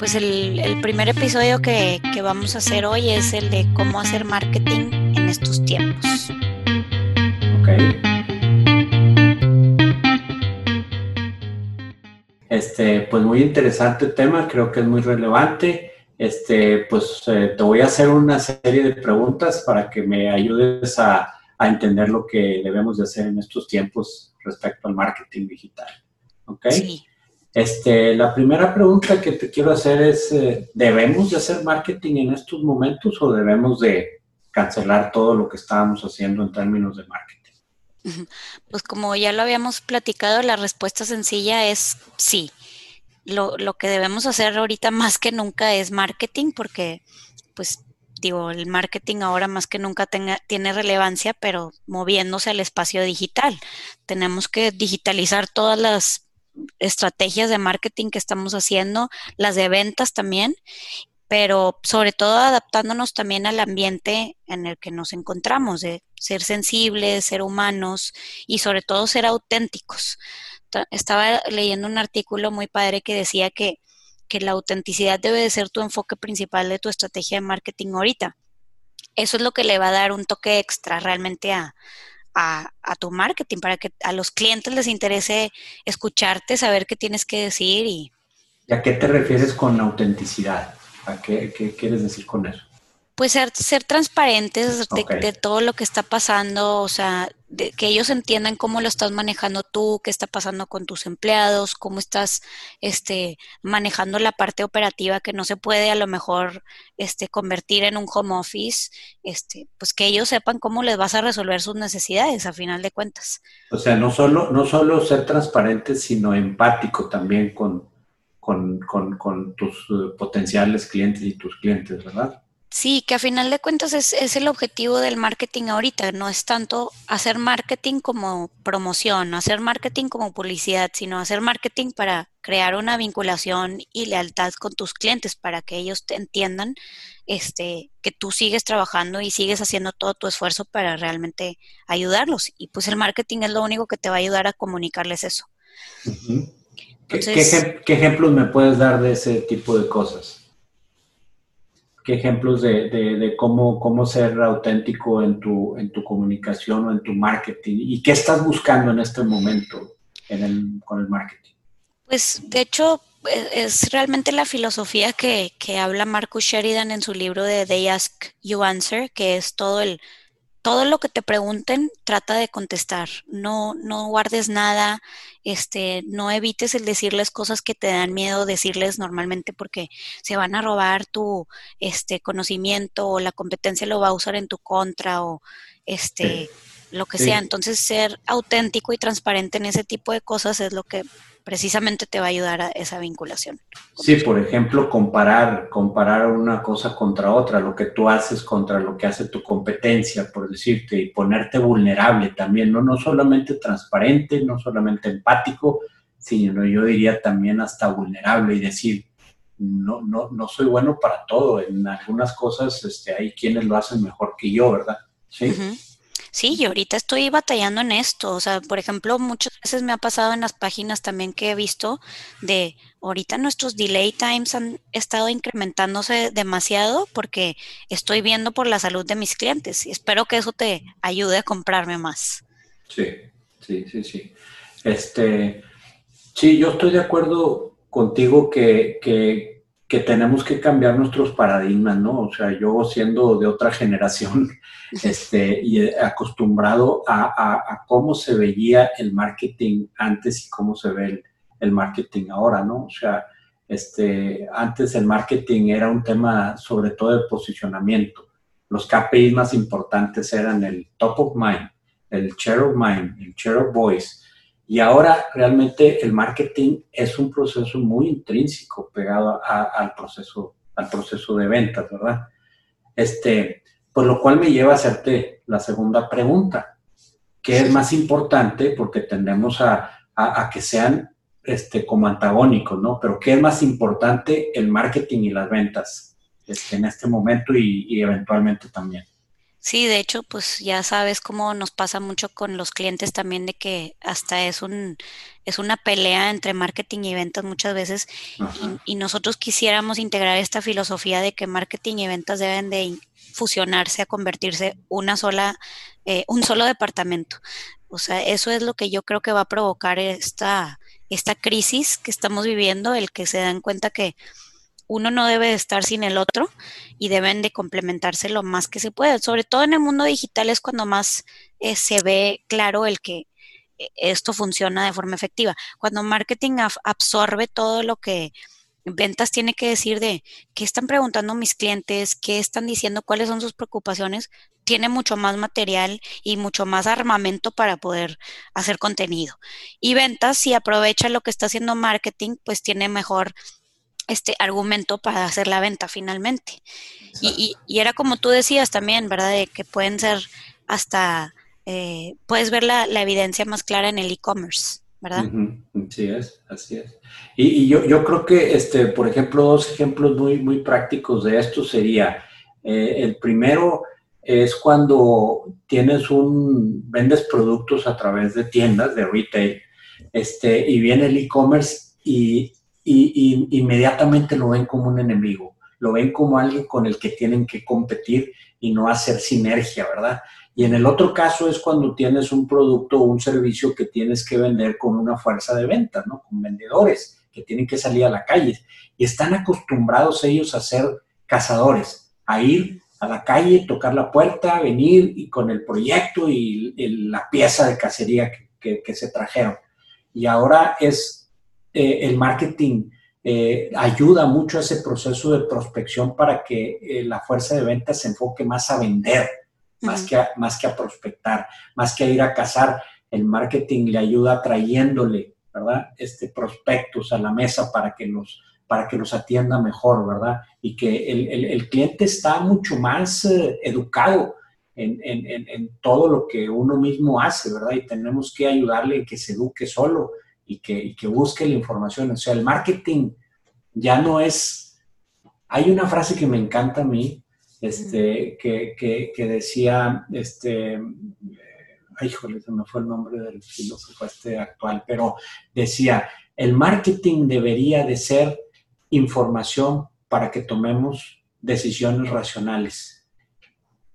pues el, primer episodio que, que, vamos a hacer hoy es el de cómo hacer marketing en estos tiempos. Ok. Este, pues muy interesante tema, creo que es muy relevante. Este, pues eh, te voy a hacer una serie de preguntas para que me ayudes a, a entender lo que debemos de hacer en estos tiempos respecto al marketing digital. ¿Ok? Sí. Este, la primera pregunta que te quiero hacer es, eh, ¿debemos de hacer marketing en estos momentos o debemos de cancelar todo lo que estábamos haciendo en términos de marketing? Pues como ya lo habíamos platicado, la respuesta sencilla es sí. Lo, lo que debemos hacer ahorita más que nunca es marketing porque, pues, digo, el marketing ahora más que nunca tenga, tiene relevancia, pero moviéndose al espacio digital. Tenemos que digitalizar todas las estrategias de marketing que estamos haciendo, las de ventas también, pero sobre todo adaptándonos también al ambiente en el que nos encontramos, de ser sensibles, ser humanos y sobre todo ser auténticos. Estaba leyendo un artículo muy padre que decía que, que la autenticidad debe de ser tu enfoque principal de tu estrategia de marketing ahorita. Eso es lo que le va a dar un toque extra realmente a, a, tu marketing, para que a los clientes les interese escucharte, saber qué tienes que decir y... ¿Y a qué te refieres con autenticidad? ¿A qué, qué quieres decir con eso? Pues ser, ser transparentes de, todo lo que está pasando, o sea, de, que ellos entiendan cómo lo estás manejando tú, qué está pasando con tus empleados, cómo estás este, manejando la parte operativa que no se puede a lo mejor este, convertir en un home office, este, pues que ellos sepan cómo les vas a resolver sus necesidades a final de cuentas. O sea, no solo, no solo ser transparentes, sino empático también con, con, con, con tus eh, potenciales clientes y tus clientes, ¿verdad? Sí, que a final de cuentas es, es, el objetivo del marketing ahorita, no es tanto hacer marketing como promoción, hacer marketing como publicidad, sino hacer marketing para crear una vinculación y lealtad con tus clientes, para que ellos te entiendan este, que tú sigues trabajando y sigues haciendo todo tu esfuerzo para realmente ayudarlos. Y pues el marketing es lo único que te va a ayudar a comunicarles eso. ¿Qué, ¿Qué ejemplos me puedes dar de ese tipo de cosas? Ejemplos de, cómo, cómo ser auténtico en tu, en tu comunicación o en tu marketing y qué estás buscando en este momento con el marketing. Pues de hecho e, es realmente la filosofía que, que habla Marcus Sheridan en su libro de They Ask You Answer, que es todo el todo lo que te pregunten, trata de contestar. No, no guardes nada, este, no evites el decirles cosas que te dan miedo decirles normalmente porque se van a robar tu este conocimiento o la competencia lo va a usar en tu contra o este lo que sea. Entonces ser auténtico y transparente en ese tipo de cosas es lo que precisamente te va a ayudar a esa vinculación. Sí, por ejemplo, comparar, comparar una cosa contra otra, lo que tú haces contra lo que hace tu competencia, por decirte, y ponerte vulnerable también, no, no solamente transparente, no solamente empático, sino yo diría también hasta vulnerable y decir, no, no, no soy bueno para todo, en algunas cosas este, hay quienes lo hacen mejor que yo, ¿verdad? Sí. Sí, yo ahorita estoy batallando en esto. O sea, por ejemplo, muchas veces me ha pasado en las páginas también que he visto de ahorita nuestros delay times han estado incrementándose demasiado porque estoy viendo por la salud de mis clientes y espero que eso te ayude a comprarme más. Sí, sí, sí, sí. Este, sí, yo estoy de acuerdo contigo que, que que tenemos que cambiar nuestros paradigmas, ¿no? O sea, yo siendo de otra generación este, y acostumbrado a, cómo se veía el marketing antes y cómo se ve el, marketing ahora, ¿no? O sea, este, antes el marketing era un tema sobre todo de posicionamiento. Los KPIs más importantes eran el top of mind, el share of mind, el share of voice, y ahora realmente el marketing es un proceso muy intrínseco pegado al, proceso, al proceso de ventas, ¿verdad? Este, por lo cual me lleva a hacerte la segunda pregunta. ¿Qué es más importante? Porque tendemos a, que sean este, como antagónicos, ¿no? Pero ¿qué es más importante el marketing y las ventas este, en este momento y, y eventualmente también? Sí, de hecho, pues ya sabes cómo nos pasa mucho con los clientes también de que hasta es un es una pelea entre marketing y ventas muchas veces y, nosotros quisiéramos integrar esta filosofía de que marketing y ventas deben de fusionarse a convertirse una sola eh, un solo departamento. O sea, eso es lo que yo creo que va a provocar esta esta crisis que estamos viviendo, el que se dan cuenta que uno no debe estar sin el otro y deben de complementarse lo más que se puede. Sobre todo en el mundo digital es cuando más eh, se ve claro el que eh, esto funciona de forma efectiva. Cuando marketing absorbe todo lo que ventas tiene que decir de qué están preguntando mis clientes, qué están diciendo, cuáles son sus preocupaciones, tiene mucho más material y mucho más armamento para poder hacer contenido. Y ventas, si aprovecha lo que está haciendo marketing, pues tiene mejor este argumento para hacer la venta finalmente. Y, era como tú decías también, ¿verdad? De que pueden ser hasta, eh, puedes ver la, evidencia más clara en el e-commerce, ¿verdad? Sí es, así es. Y, yo, yo, creo que, este, por ejemplo, dos ejemplos muy, muy prácticos de esto sería, eh, el primero es cuando tienes un, vendes productos a través de tiendas de retail, este, y viene el e-commerce y y, inmediatamente lo ven como un enemigo, lo ven como alguien con el que tienen que competir y no hacer sinergia, ¿verdad? Y en el otro caso es cuando tienes un producto o un servicio que tienes que vender con una fuerza de venta, ¿no? Con vendedores que tienen que salir a la calle. Y están acostumbrados ellos a ser cazadores, a ir a la calle, tocar la puerta, venir y con el proyecto y la pieza de cacería que se trajeron. Y ahora es eh, el marketing eh, ayuda mucho a ese proceso de prospección para que eh, la fuerza de ventas se enfoque más a vender, más, que a, más que a prospectar, más que a ir a cazar. El marketing le ayuda trayéndole, ¿verdad? Este, prospectos a la mesa para que los, para que los atienda mejor, ¿verdad? Y que el, cliente está mucho más educado en, en, todo lo que uno mismo hace, ¿verdad? Y tenemos que ayudarle a que se eduque solo y que, busque la información. O sea, el marketing ya no es... Hay una frase que me encanta a mí, este, que, decía, este, ay, híjole, se me fue el nombre del filósofo este actual, pero decía, el marketing debería de ser información para que tomemos decisiones racionales,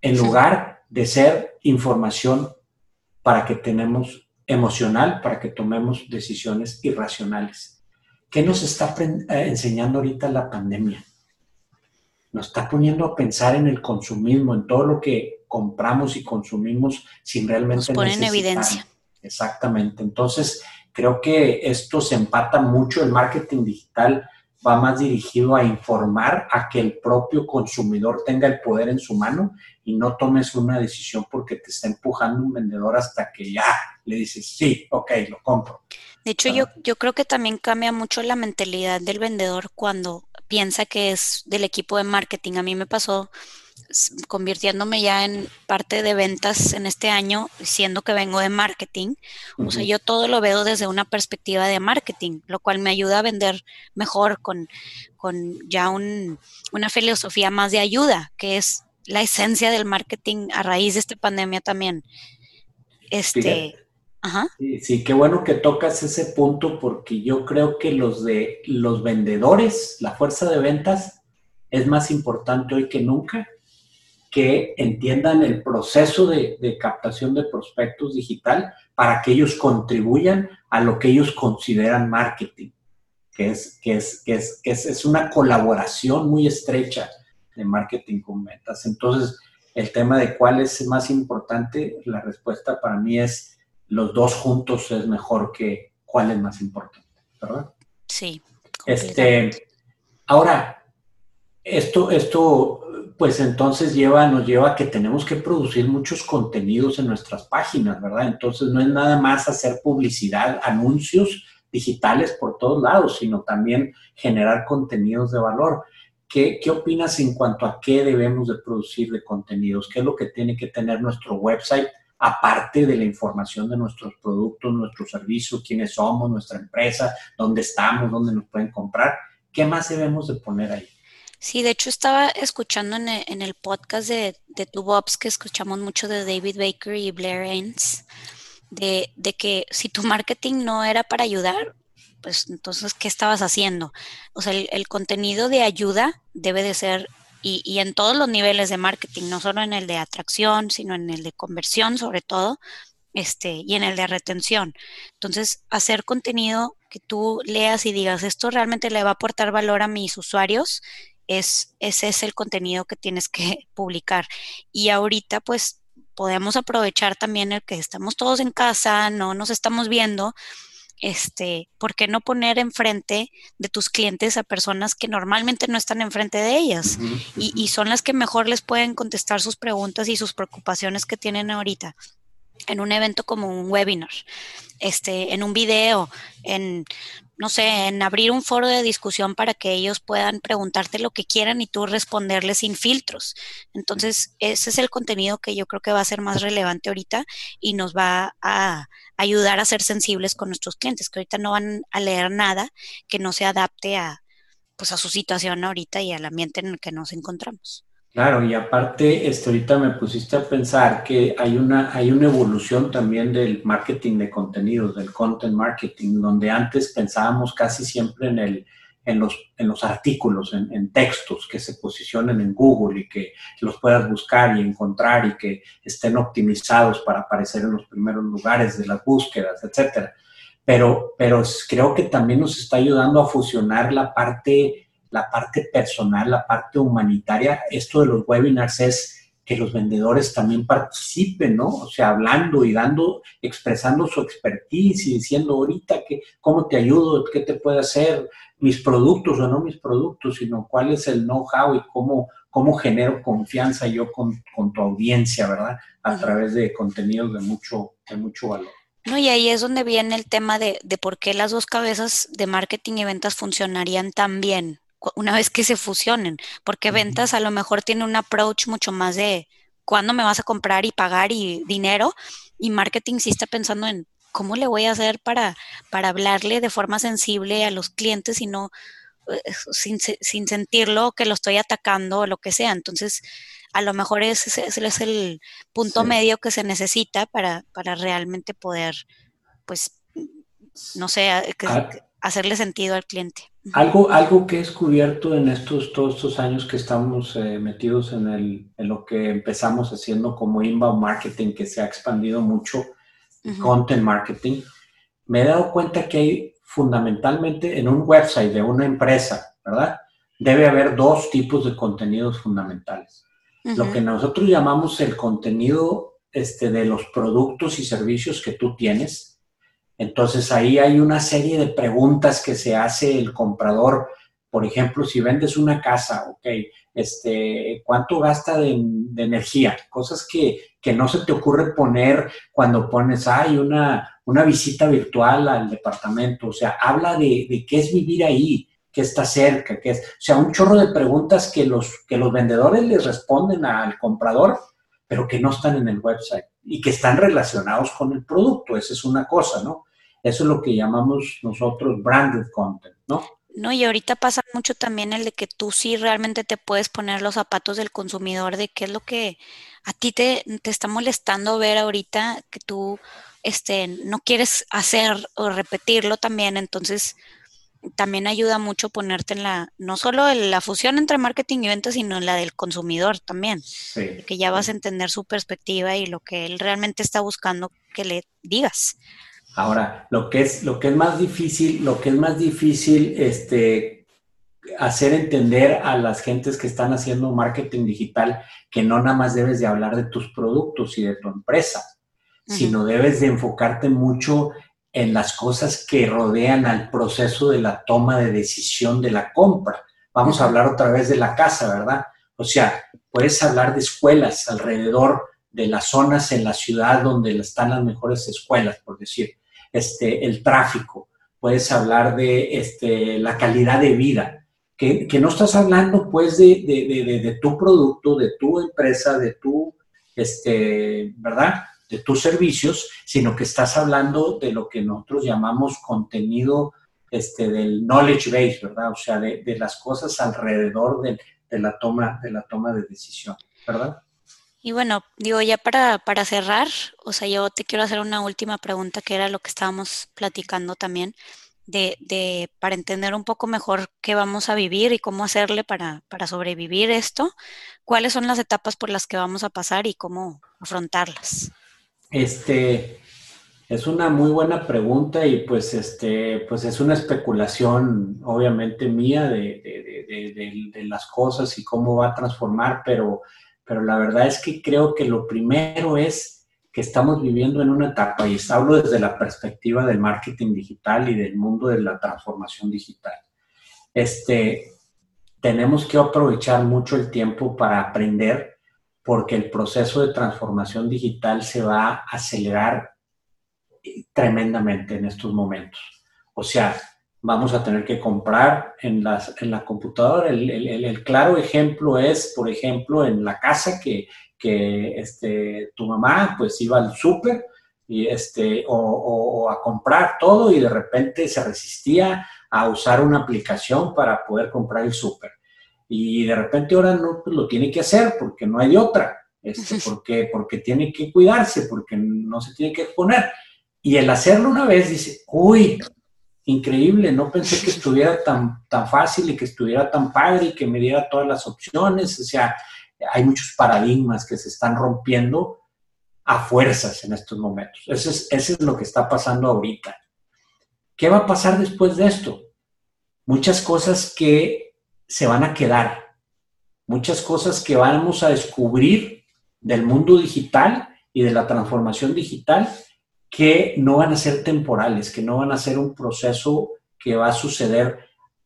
en lugar de ser información para que tenemos emocional para que tomemos decisiones irracionales. ¿Qué nos está eh, enseñando ahorita la pandemia? Nos está poniendo a pensar en el consumismo, en todo lo que compramos y consumimos sin realmente nos pone en evidencia. Exactamente. Entonces, creo que esto se empata mucho. El marketing digital va más dirigido a informar a que el propio consumidor tenga el poder en su mano y no tomes una decisión porque te está empujando un vendedor hasta que ya le dices, sí, ok, lo compro. De hecho, yo, yo creo que también cambia mucho la mentalidad del vendedor cuando piensa que es del equipo de marketing. A mí me pasó convirtiéndome ya en parte de ventas en este año, siendo que vengo de marketing. O sea, yo todo lo veo desde una perspectiva de marketing, lo cual me ayuda a vender mejor con, con ya un, una filosofía más de ayuda, que es la esencia del marketing a raíz de esta pandemia también. Este, ajá. Sí, sí, qué bueno que tocas ese punto porque yo creo que los de los vendedores, la fuerza de ventas es más importante hoy que nunca que entiendan el proceso de, captación de prospectos digital para que ellos contribuyan a lo que ellos consideran marketing, que es, que es, que es, que es, una colaboración muy estrecha de marketing con ventas. Entonces, el tema de cuál es más importante, la respuesta para mí es los dos juntos es mejor que cuál es más importante, ¿verdad? Sí. Este, ahora, esto, esto pues entonces lleva, nos lleva a que tenemos que producir muchos contenidos en nuestras páginas, ¿verdad? Entonces no es nada más hacer publicidad, anuncios digitales por todos lados, sino también generar contenidos de valor. ¿Qué, ¿Qué, opinas en cuanto a qué debemos de producir de contenidos? ¿Qué es lo que tiene que tener nuestro website, aparte de la información de nuestros productos, nuestros servicios, quiénes somos, nuestra empresa, dónde estamos, dónde nos pueden comprar? ¿Qué más debemos de poner ahí? Sí, de hecho estaba escuchando en e, el, podcast de, de TubeOps que escuchamos mucho de David Baker y Blair Ains, de, de que si tu marketing no era para ayudar, pues entonces, ¿qué estabas haciendo? O sea, el, contenido de ayuda debe de ser, y, y, en todos los niveles de marketing, no solo en el de atracción, sino en el de conversión sobre todo, este, y en el de retención. Entonces, hacer contenido que tú leas y digas, esto realmente le va a aportar valor a mis usuarios, es, ese es el contenido que tienes que publicar. Y ahorita, pues, podemos aprovechar también el que estamos todos en casa, no nos estamos viendo, este, ¿por qué no poner enfrente de tus clientes a personas que normalmente no están enfrente de ellas? y, y, son las que mejor les pueden contestar sus preguntas y sus preocupaciones que tienen ahorita en un evento como un webinar, este, en un video, en, no sé, en abrir un foro de discusión para que ellos puedan preguntarte lo que quieran y tú responderles sin filtros. Entonces, ese es el contenido que yo creo que va a ser más relevante ahorita y nos va a ayudar a ser sensibles con nuestros clientes, que ahorita no van a leer nada que no se adapte a, pues, a su situación ahorita y al ambiente en el que nos encontramos. Claro, y aparte, este, ahorita me pusiste a pensar que hay una, hay una evolución también del marketing de contenidos, del content marketing, donde antes pensábamos casi siempre en, el, en, los, en los artículos, en, en, textos que se posicionen en Google y que los puedas buscar y encontrar y que estén optimizados para aparecer en los primeros lugares de las búsquedas, etcétera. Pero, pero creo que también nos está ayudando a fusionar la parte la parte personal, la parte humanitaria. Esto de los webinars es que los vendedores también participen, ¿no? O sea, hablando y dando, expresando su expertise y diciendo ahorita que, cómo te ayudo, qué te puede hacer, mis productos o no mis productos, sino cuál es el know-how y cómo, cómo genero confianza yo con, con, tu audiencia, ¿verdad? A través de contenidos de mucho, de mucho valor. No, y ahí es donde viene el tema de, de por qué las dos cabezas de marketing y ventas funcionarían tan bien, una vez que se fusionen, porque ventas a lo mejor tiene un approach mucho más de cuándo me vas a comprar y pagar y dinero, y marketing sí está pensando en cómo le voy a hacer para, para hablarle de forma sensible a los clientes y no eh, sin, sin sentirlo que lo estoy atacando o lo que sea. Entonces, a lo mejor ese, es el punto medio que se necesita para, para realmente poder, pues, no sé, ah. Hacerle sentido al cliente. Algo, algo que he descubierto en estos, todos estos años que estamos eh, metidos en, el, en lo que empezamos haciendo como inbound marketing, que se ha expandido mucho, content marketing, me he dado cuenta que hay fundamentalmente en un website de una empresa, ¿verdad? Debe haber dos tipos de contenidos fundamentales. Lo que nosotros llamamos el contenido este, de los productos y servicios que tú tienes, entonces ahí hay una serie de preguntas que se hace el comprador. Por ejemplo, si vendes una casa, ok, este, ¿cuánto gasta de, energía? Cosas que, no se te ocurre poner cuando pones, hay una, una visita virtual al departamento. O sea, habla de, qué es vivir ahí, qué está cerca, qué es. O sea, un chorro de preguntas que los, que los vendedores les responden al comprador, pero que no están en el website y que están relacionados con el producto. Esa es una cosa, ¿no? Eso es lo que llamamos nosotros branded content, ¿no? No, y ahorita pasa mucho también el de que tú sí realmente te puedes poner los zapatos del consumidor, de qué es lo que a ti te, te está molestando ver ahorita que tú este, no quieres hacer o repetirlo también. Entonces, también ayuda mucho ponerte en la, no solo en la fusión entre marketing y ventas, sino en la del consumidor también. Que ya vas a entender su perspectiva y lo que él realmente está buscando que le digas. Ahora, lo que es, lo que es más difícil, lo que es más difícil, este, hacer entender a las gentes que están haciendo marketing digital que no nada más debes de hablar de tus productos y de tu empresa, sino debes de enfocarte mucho en las cosas que rodean al proceso de la toma de decisión de la compra. Vamos a hablar otra vez de la casa, ¿verdad? O sea, puedes hablar de escuelas alrededor de las zonas en la ciudad donde están las mejores escuelas, por decir este, el tráfico, puedes hablar de este, la calidad de vida, que, no estás hablando pues de, de, tu producto, de tu empresa, de tu, este, ¿verdad? De tus servicios, sino que estás hablando de lo que nosotros llamamos contenido este, del knowledge base, ¿verdad? O sea, de, de las cosas alrededor de, de, la toma, de la toma de decisión, ¿verdad? Y bueno, digo, ya para, para cerrar, o sea, yo te quiero hacer una última pregunta que era lo que estábamos platicando también de, de, para entender un poco mejor qué vamos a vivir y cómo hacerle para, para sobrevivir esto, cuáles son las etapas por las que vamos a pasar y cómo afrontarlas. Este, es una muy buena pregunta y pues, este, pues es una especulación obviamente mía de, de, de, las cosas y cómo va a transformar, pero, pero la verdad es que creo que lo primero es que estamos viviendo en una etapa, y hablo desde la perspectiva del marketing digital y del mundo de la transformación digital. Este, tenemos que aprovechar mucho el tiempo para aprender porque el proceso de transformación digital se va a acelerar tremendamente en estos momentos. O sea, vamos a tener que comprar en, las, en la computadora. El, claro ejemplo es, por ejemplo, en la casa que que este, tu mamá pues iba al súper y este, o, o, a comprar todo y de repente se resistía a usar una aplicación para poder comprar el súper. Y de repente ahora no pues, lo tiene que hacer porque no hay otra, este, porque, porque tiene que cuidarse, porque no se tiene que exponer. Y el hacerlo una vez dice, uy, increíble, no pensé que estuviera tan, tan fácil y que estuviera tan padre y que me diera todas las opciones, o sea, hay muchos paradigmas que se están rompiendo a fuerzas en estos momentos. Eso es, eso es lo que está pasando ahorita. ¿Qué va a pasar después de esto? Muchas cosas que se van a quedar, muchas cosas que vamos a descubrir del mundo digital y de la transformación digital que no van a ser temporales, que no van a ser un proceso que va a suceder,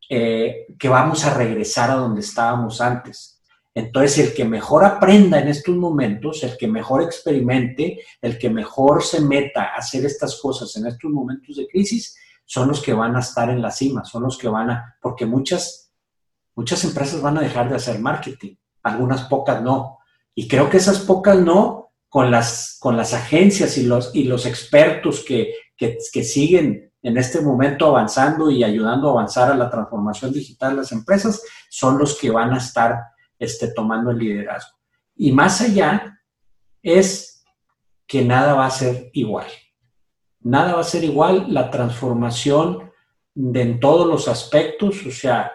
eh, que vamos a regresar a donde estábamos antes. Entonces, el que mejor aprenda en estos momentos, el que mejor experimente, el que mejor se meta a hacer estas cosas en estos momentos de crisis, son los que van a estar en la cima, son los que van a, porque muchas, muchas empresas van a dejar de hacer marketing, algunas pocas no. Y creo que esas pocas no, con las, con las agencias y los, y los expertos que, que, siguen en este momento avanzando y ayudando a avanzar a la transformación digital de las empresas, son los que van a estar esté tomando el liderazgo. Y más allá es que nada va a ser igual. Nada va a ser igual la transformación en todos los aspectos, o sea,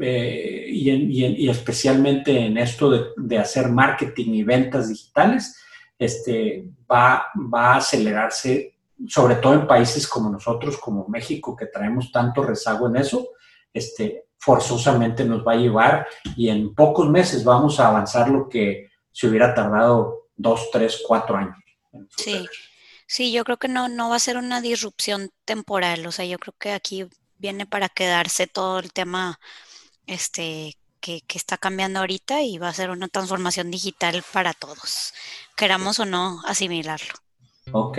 eh, y, y, especialmente en esto de, de, hacer marketing y ventas digitales, este, va, va a acelerarse, sobre todo en países como nosotros, como México, que traemos tanto rezago en eso, este, forzosamente nos va a llevar y en pocos meses vamos a avanzar lo que se hubiera tardado dos, tres, cuatro años. Sí, sí, yo creo que no, no va a ser una disrupción temporal, o sea, yo creo que aquí viene para quedarse todo el tema este, que, que está cambiando ahorita y va a ser una transformación digital para todos, queramos o no asimilarlo. Ok,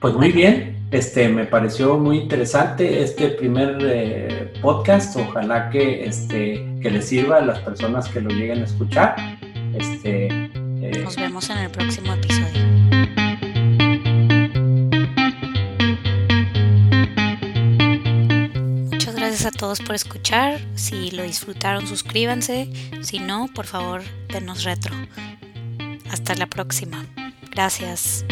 pues muy bien, este, me pareció muy interesante este primer eh, podcast. Ojalá que, este, que les sirva a las personas que lo lleguen a escuchar. Este, eh, Nos vemos en el próximo episodio. A todos por escuchar. Si lo disfrutaron, suscríbanse. Si no, por favor, denos retro. Hasta la próxima. Gracias.